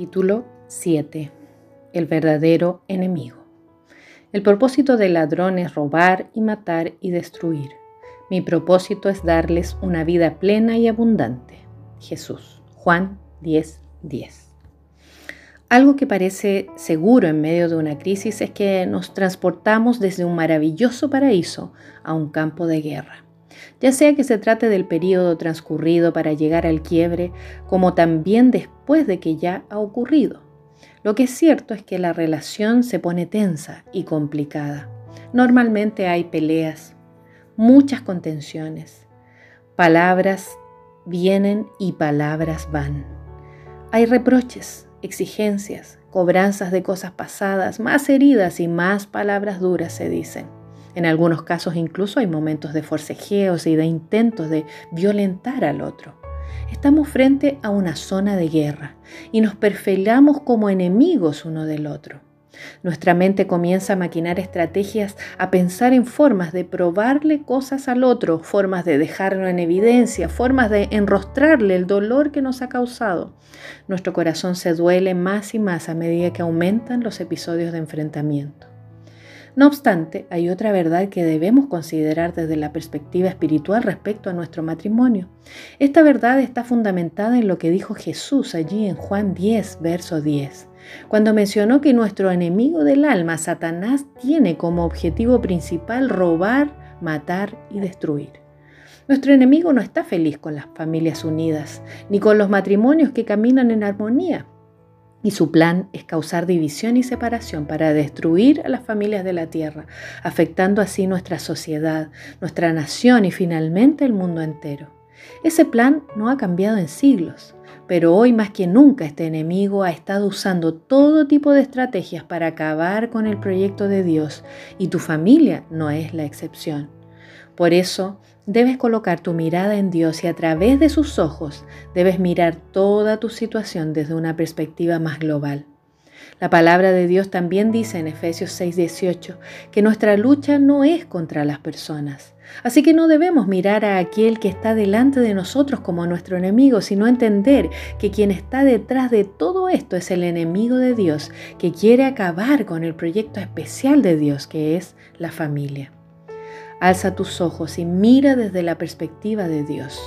Capítulo 7. El verdadero enemigo. El propósito del ladrón es robar y matar y destruir. Mi propósito es darles una vida plena y abundante. Jesús. Juan 10:10. 10. Algo que parece seguro en medio de una crisis es que nos transportamos desde un maravilloso paraíso a un campo de guerra ya sea que se trate del periodo transcurrido para llegar al quiebre, como también después de que ya ha ocurrido. Lo que es cierto es que la relación se pone tensa y complicada. Normalmente hay peleas, muchas contenciones. Palabras vienen y palabras van. Hay reproches, exigencias, cobranzas de cosas pasadas, más heridas y más palabras duras se dicen. En algunos casos incluso hay momentos de forcejeos y de intentos de violentar al otro. Estamos frente a una zona de guerra y nos perfilamos como enemigos uno del otro. Nuestra mente comienza a maquinar estrategias, a pensar en formas de probarle cosas al otro, formas de dejarlo en evidencia, formas de enrostrarle el dolor que nos ha causado. Nuestro corazón se duele más y más a medida que aumentan los episodios de enfrentamiento. No obstante, hay otra verdad que debemos considerar desde la perspectiva espiritual respecto a nuestro matrimonio. Esta verdad está fundamentada en lo que dijo Jesús allí en Juan 10, verso 10, cuando mencionó que nuestro enemigo del alma, Satanás, tiene como objetivo principal robar, matar y destruir. Nuestro enemigo no está feliz con las familias unidas, ni con los matrimonios que caminan en armonía. Y su plan es causar división y separación para destruir a las familias de la tierra, afectando así nuestra sociedad, nuestra nación y finalmente el mundo entero. Ese plan no ha cambiado en siglos, pero hoy más que nunca este enemigo ha estado usando todo tipo de estrategias para acabar con el proyecto de Dios y tu familia no es la excepción. Por eso, debes colocar tu mirada en Dios y a través de sus ojos debes mirar toda tu situación desde una perspectiva más global. La palabra de Dios también dice en Efesios 6:18 que nuestra lucha no es contra las personas. Así que no debemos mirar a aquel que está delante de nosotros como nuestro enemigo, sino entender que quien está detrás de todo esto es el enemigo de Dios, que quiere acabar con el proyecto especial de Dios, que es la familia. Alza tus ojos y mira desde la perspectiva de Dios.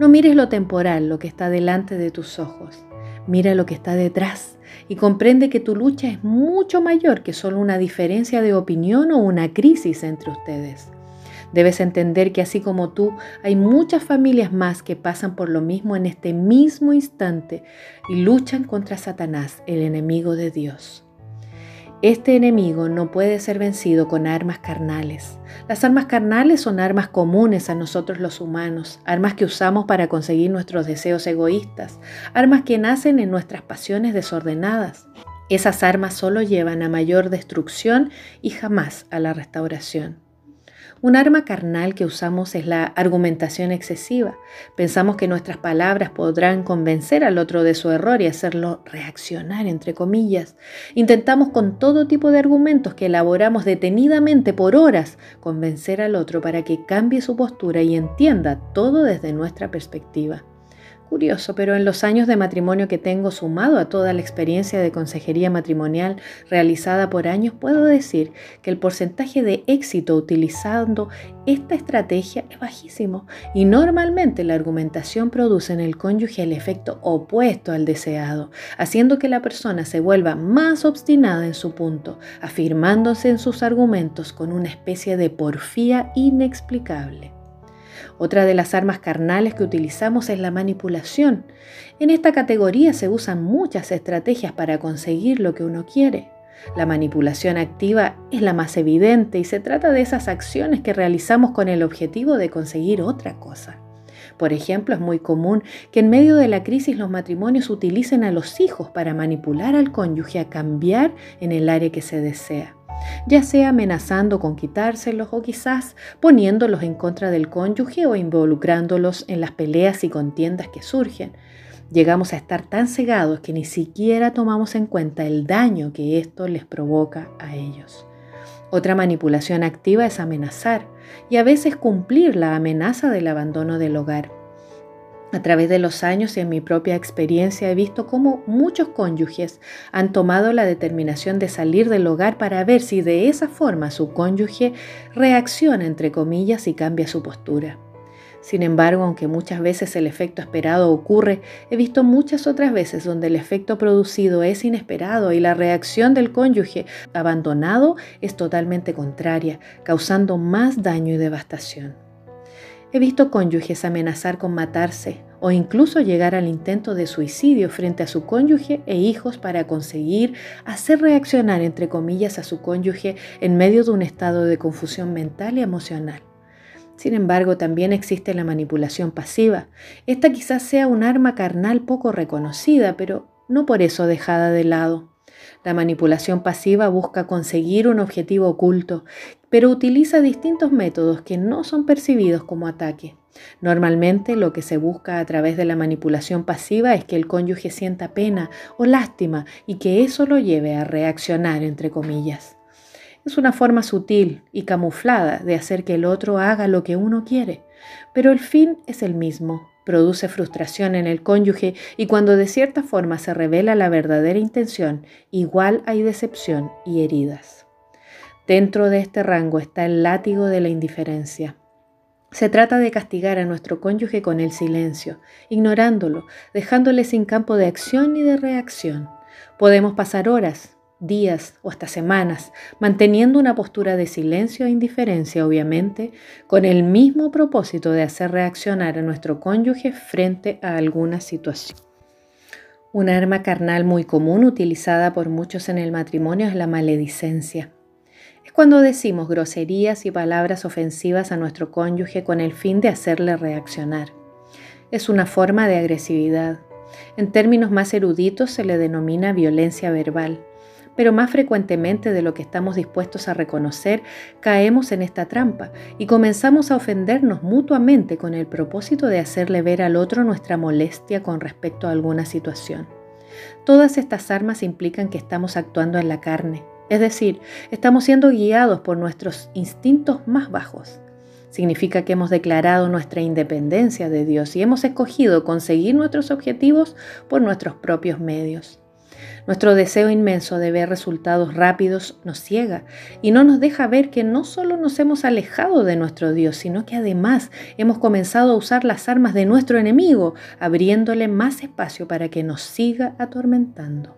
No mires lo temporal, lo que está delante de tus ojos. Mira lo que está detrás y comprende que tu lucha es mucho mayor que solo una diferencia de opinión o una crisis entre ustedes. Debes entender que así como tú, hay muchas familias más que pasan por lo mismo en este mismo instante y luchan contra Satanás, el enemigo de Dios. Este enemigo no puede ser vencido con armas carnales. Las armas carnales son armas comunes a nosotros los humanos, armas que usamos para conseguir nuestros deseos egoístas, armas que nacen en nuestras pasiones desordenadas. Esas armas solo llevan a mayor destrucción y jamás a la restauración. Un arma carnal que usamos es la argumentación excesiva. Pensamos que nuestras palabras podrán convencer al otro de su error y hacerlo reaccionar, entre comillas. Intentamos con todo tipo de argumentos que elaboramos detenidamente por horas convencer al otro para que cambie su postura y entienda todo desde nuestra perspectiva. Curioso, pero en los años de matrimonio que tengo sumado a toda la experiencia de consejería matrimonial realizada por años, puedo decir que el porcentaje de éxito utilizando esta estrategia es bajísimo y normalmente la argumentación produce en el cónyuge el efecto opuesto al deseado, haciendo que la persona se vuelva más obstinada en su punto, afirmándose en sus argumentos con una especie de porfía inexplicable. Otra de las armas carnales que utilizamos es la manipulación. En esta categoría se usan muchas estrategias para conseguir lo que uno quiere. La manipulación activa es la más evidente y se trata de esas acciones que realizamos con el objetivo de conseguir otra cosa. Por ejemplo, es muy común que en medio de la crisis los matrimonios utilicen a los hijos para manipular al cónyuge a cambiar en el área que se desea ya sea amenazando con quitárselos o quizás poniéndolos en contra del cónyuge o involucrándolos en las peleas y contiendas que surgen. Llegamos a estar tan cegados que ni siquiera tomamos en cuenta el daño que esto les provoca a ellos. Otra manipulación activa es amenazar y a veces cumplir la amenaza del abandono del hogar. A través de los años y en mi propia experiencia he visto cómo muchos cónyuges han tomado la determinación de salir del hogar para ver si de esa forma su cónyuge reacciona, entre comillas, y cambia su postura. Sin embargo, aunque muchas veces el efecto esperado ocurre, he visto muchas otras veces donde el efecto producido es inesperado y la reacción del cónyuge abandonado es totalmente contraria, causando más daño y devastación. He visto cónyuges amenazar con matarse o incluso llegar al intento de suicidio frente a su cónyuge e hijos para conseguir hacer reaccionar, entre comillas, a su cónyuge en medio de un estado de confusión mental y emocional. Sin embargo, también existe la manipulación pasiva. Esta quizás sea un arma carnal poco reconocida, pero no por eso dejada de lado. La manipulación pasiva busca conseguir un objetivo oculto, pero utiliza distintos métodos que no son percibidos como ataque. Normalmente lo que se busca a través de la manipulación pasiva es que el cónyuge sienta pena o lástima y que eso lo lleve a reaccionar, entre comillas. Es una forma sutil y camuflada de hacer que el otro haga lo que uno quiere, pero el fin es el mismo, produce frustración en el cónyuge y cuando de cierta forma se revela la verdadera intención, igual hay decepción y heridas. Dentro de este rango está el látigo de la indiferencia. Se trata de castigar a nuestro cónyuge con el silencio, ignorándolo, dejándole sin campo de acción y de reacción. Podemos pasar horas, días o hasta semanas, manteniendo una postura de silencio e indiferencia, obviamente, con el mismo propósito de hacer reaccionar a nuestro cónyuge frente a alguna situación. Un arma carnal muy común utilizada por muchos en el matrimonio es la maledicencia. Es cuando decimos groserías y palabras ofensivas a nuestro cónyuge con el fin de hacerle reaccionar. Es una forma de agresividad. En términos más eruditos se le denomina violencia verbal pero más frecuentemente de lo que estamos dispuestos a reconocer, caemos en esta trampa y comenzamos a ofendernos mutuamente con el propósito de hacerle ver al otro nuestra molestia con respecto a alguna situación. Todas estas armas implican que estamos actuando en la carne, es decir, estamos siendo guiados por nuestros instintos más bajos. Significa que hemos declarado nuestra independencia de Dios y hemos escogido conseguir nuestros objetivos por nuestros propios medios. Nuestro deseo inmenso de ver resultados rápidos nos ciega y no nos deja ver que no solo nos hemos alejado de nuestro Dios, sino que además hemos comenzado a usar las armas de nuestro enemigo, abriéndole más espacio para que nos siga atormentando.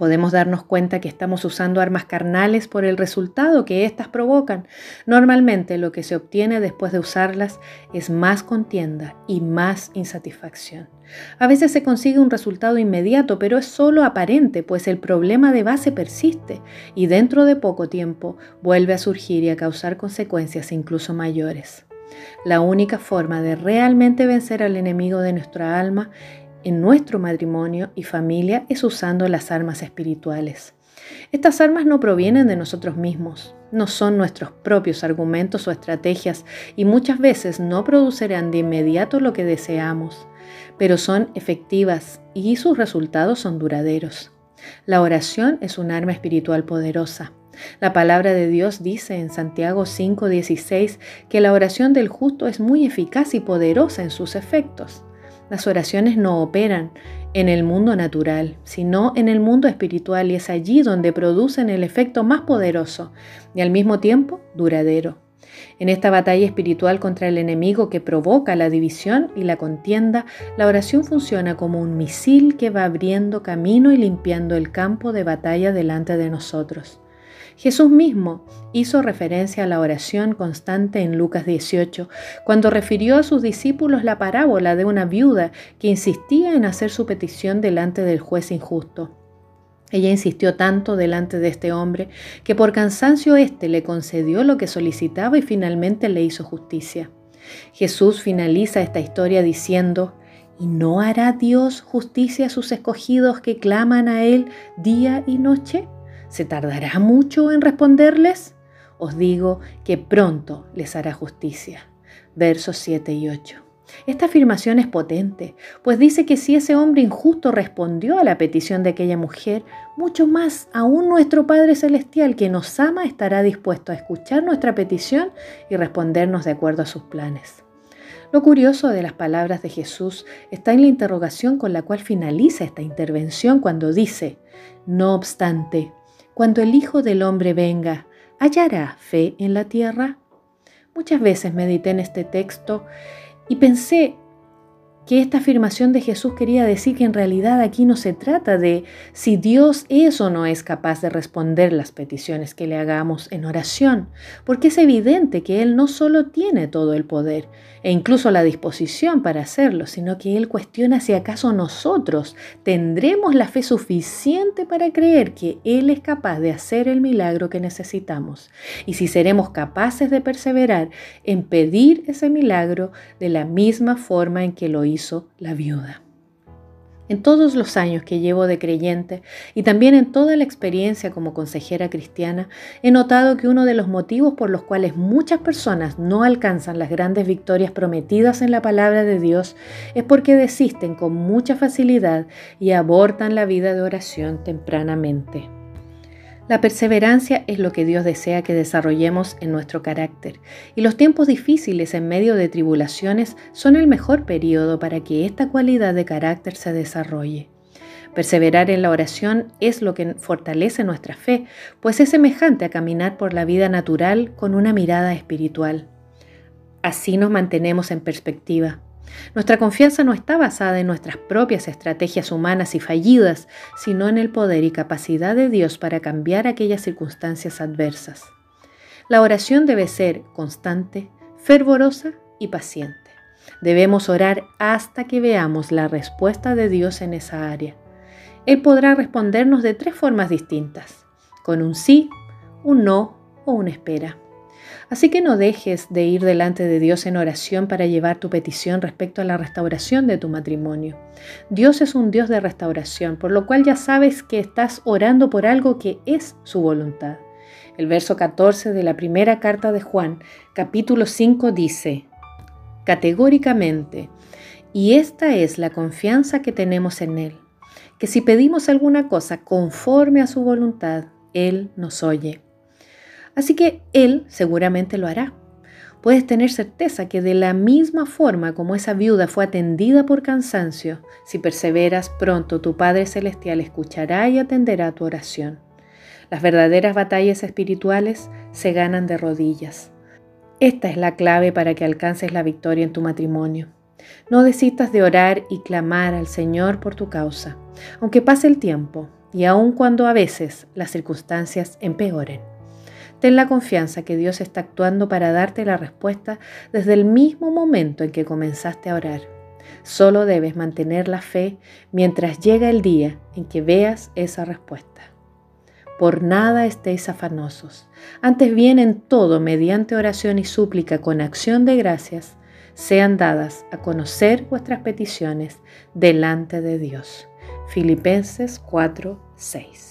Podemos darnos cuenta que estamos usando armas carnales por el resultado que éstas provocan. Normalmente lo que se obtiene después de usarlas es más contienda y más insatisfacción. A veces se consigue un resultado inmediato, pero es solo aparente, pues el problema de base persiste y dentro de poco tiempo vuelve a surgir y a causar consecuencias incluso mayores. La única forma de realmente vencer al enemigo de nuestra alma en nuestro matrimonio y familia es usando las armas espirituales. Estas armas no provienen de nosotros mismos, no son nuestros propios argumentos o estrategias y muchas veces no producerán de inmediato lo que deseamos, pero son efectivas y sus resultados son duraderos. La oración es un arma espiritual poderosa. La palabra de Dios dice en Santiago 5:16 que la oración del justo es muy eficaz y poderosa en sus efectos. Las oraciones no operan en el mundo natural, sino en el mundo espiritual y es allí donde producen el efecto más poderoso y al mismo tiempo duradero. En esta batalla espiritual contra el enemigo que provoca la división y la contienda, la oración funciona como un misil que va abriendo camino y limpiando el campo de batalla delante de nosotros. Jesús mismo hizo referencia a la oración constante en Lucas 18, cuando refirió a sus discípulos la parábola de una viuda que insistía en hacer su petición delante del juez injusto. Ella insistió tanto delante de este hombre que por cansancio éste le concedió lo que solicitaba y finalmente le hizo justicia. Jesús finaliza esta historia diciendo, ¿Y no hará Dios justicia a sus escogidos que claman a Él día y noche? ¿Se tardará mucho en responderles? Os digo que pronto les hará justicia. Versos 7 y 8. Esta afirmación es potente, pues dice que si ese hombre injusto respondió a la petición de aquella mujer, mucho más aún nuestro Padre Celestial que nos ama estará dispuesto a escuchar nuestra petición y respondernos de acuerdo a sus planes. Lo curioso de las palabras de Jesús está en la interrogación con la cual finaliza esta intervención cuando dice, no obstante, cuando el Hijo del Hombre venga, ¿hallará fe en la tierra? Muchas veces medité en este texto y pensé que esta afirmación de Jesús quería decir que en realidad aquí no se trata de si Dios es o no es capaz de responder las peticiones que le hagamos en oración, porque es evidente que Él no solo tiene todo el poder e incluso la disposición para hacerlo, sino que Él cuestiona si acaso nosotros tendremos la fe suficiente para creer que Él es capaz de hacer el milagro que necesitamos y si seremos capaces de perseverar en pedir ese milagro de la misma forma en que lo hizo la viuda. En todos los años que llevo de creyente y también en toda la experiencia como consejera cristiana, he notado que uno de los motivos por los cuales muchas personas no alcanzan las grandes victorias prometidas en la palabra de Dios es porque desisten con mucha facilidad y abortan la vida de oración tempranamente. La perseverancia es lo que Dios desea que desarrollemos en nuestro carácter y los tiempos difíciles en medio de tribulaciones son el mejor periodo para que esta cualidad de carácter se desarrolle. Perseverar en la oración es lo que fortalece nuestra fe, pues es semejante a caminar por la vida natural con una mirada espiritual. Así nos mantenemos en perspectiva. Nuestra confianza no está basada en nuestras propias estrategias humanas y fallidas, sino en el poder y capacidad de Dios para cambiar aquellas circunstancias adversas. La oración debe ser constante, fervorosa y paciente. Debemos orar hasta que veamos la respuesta de Dios en esa área. Él podrá respondernos de tres formas distintas, con un sí, un no o una espera. Así que no dejes de ir delante de Dios en oración para llevar tu petición respecto a la restauración de tu matrimonio. Dios es un Dios de restauración, por lo cual ya sabes que estás orando por algo que es su voluntad. El verso 14 de la primera carta de Juan, capítulo 5, dice, categóricamente, y esta es la confianza que tenemos en Él, que si pedimos alguna cosa conforme a su voluntad, Él nos oye. Así que Él seguramente lo hará. Puedes tener certeza que de la misma forma como esa viuda fue atendida por cansancio, si perseveras pronto tu Padre Celestial escuchará y atenderá tu oración. Las verdaderas batallas espirituales se ganan de rodillas. Esta es la clave para que alcances la victoria en tu matrimonio. No desistas de orar y clamar al Señor por tu causa, aunque pase el tiempo y aun cuando a veces las circunstancias empeoren. Ten la confianza que Dios está actuando para darte la respuesta desde el mismo momento en que comenzaste a orar. Solo debes mantener la fe mientras llega el día en que veas esa respuesta. Por nada estéis afanosos. Antes bien en todo, mediante oración y súplica con acción de gracias, sean dadas a conocer vuestras peticiones delante de Dios. Filipenses 4, 6.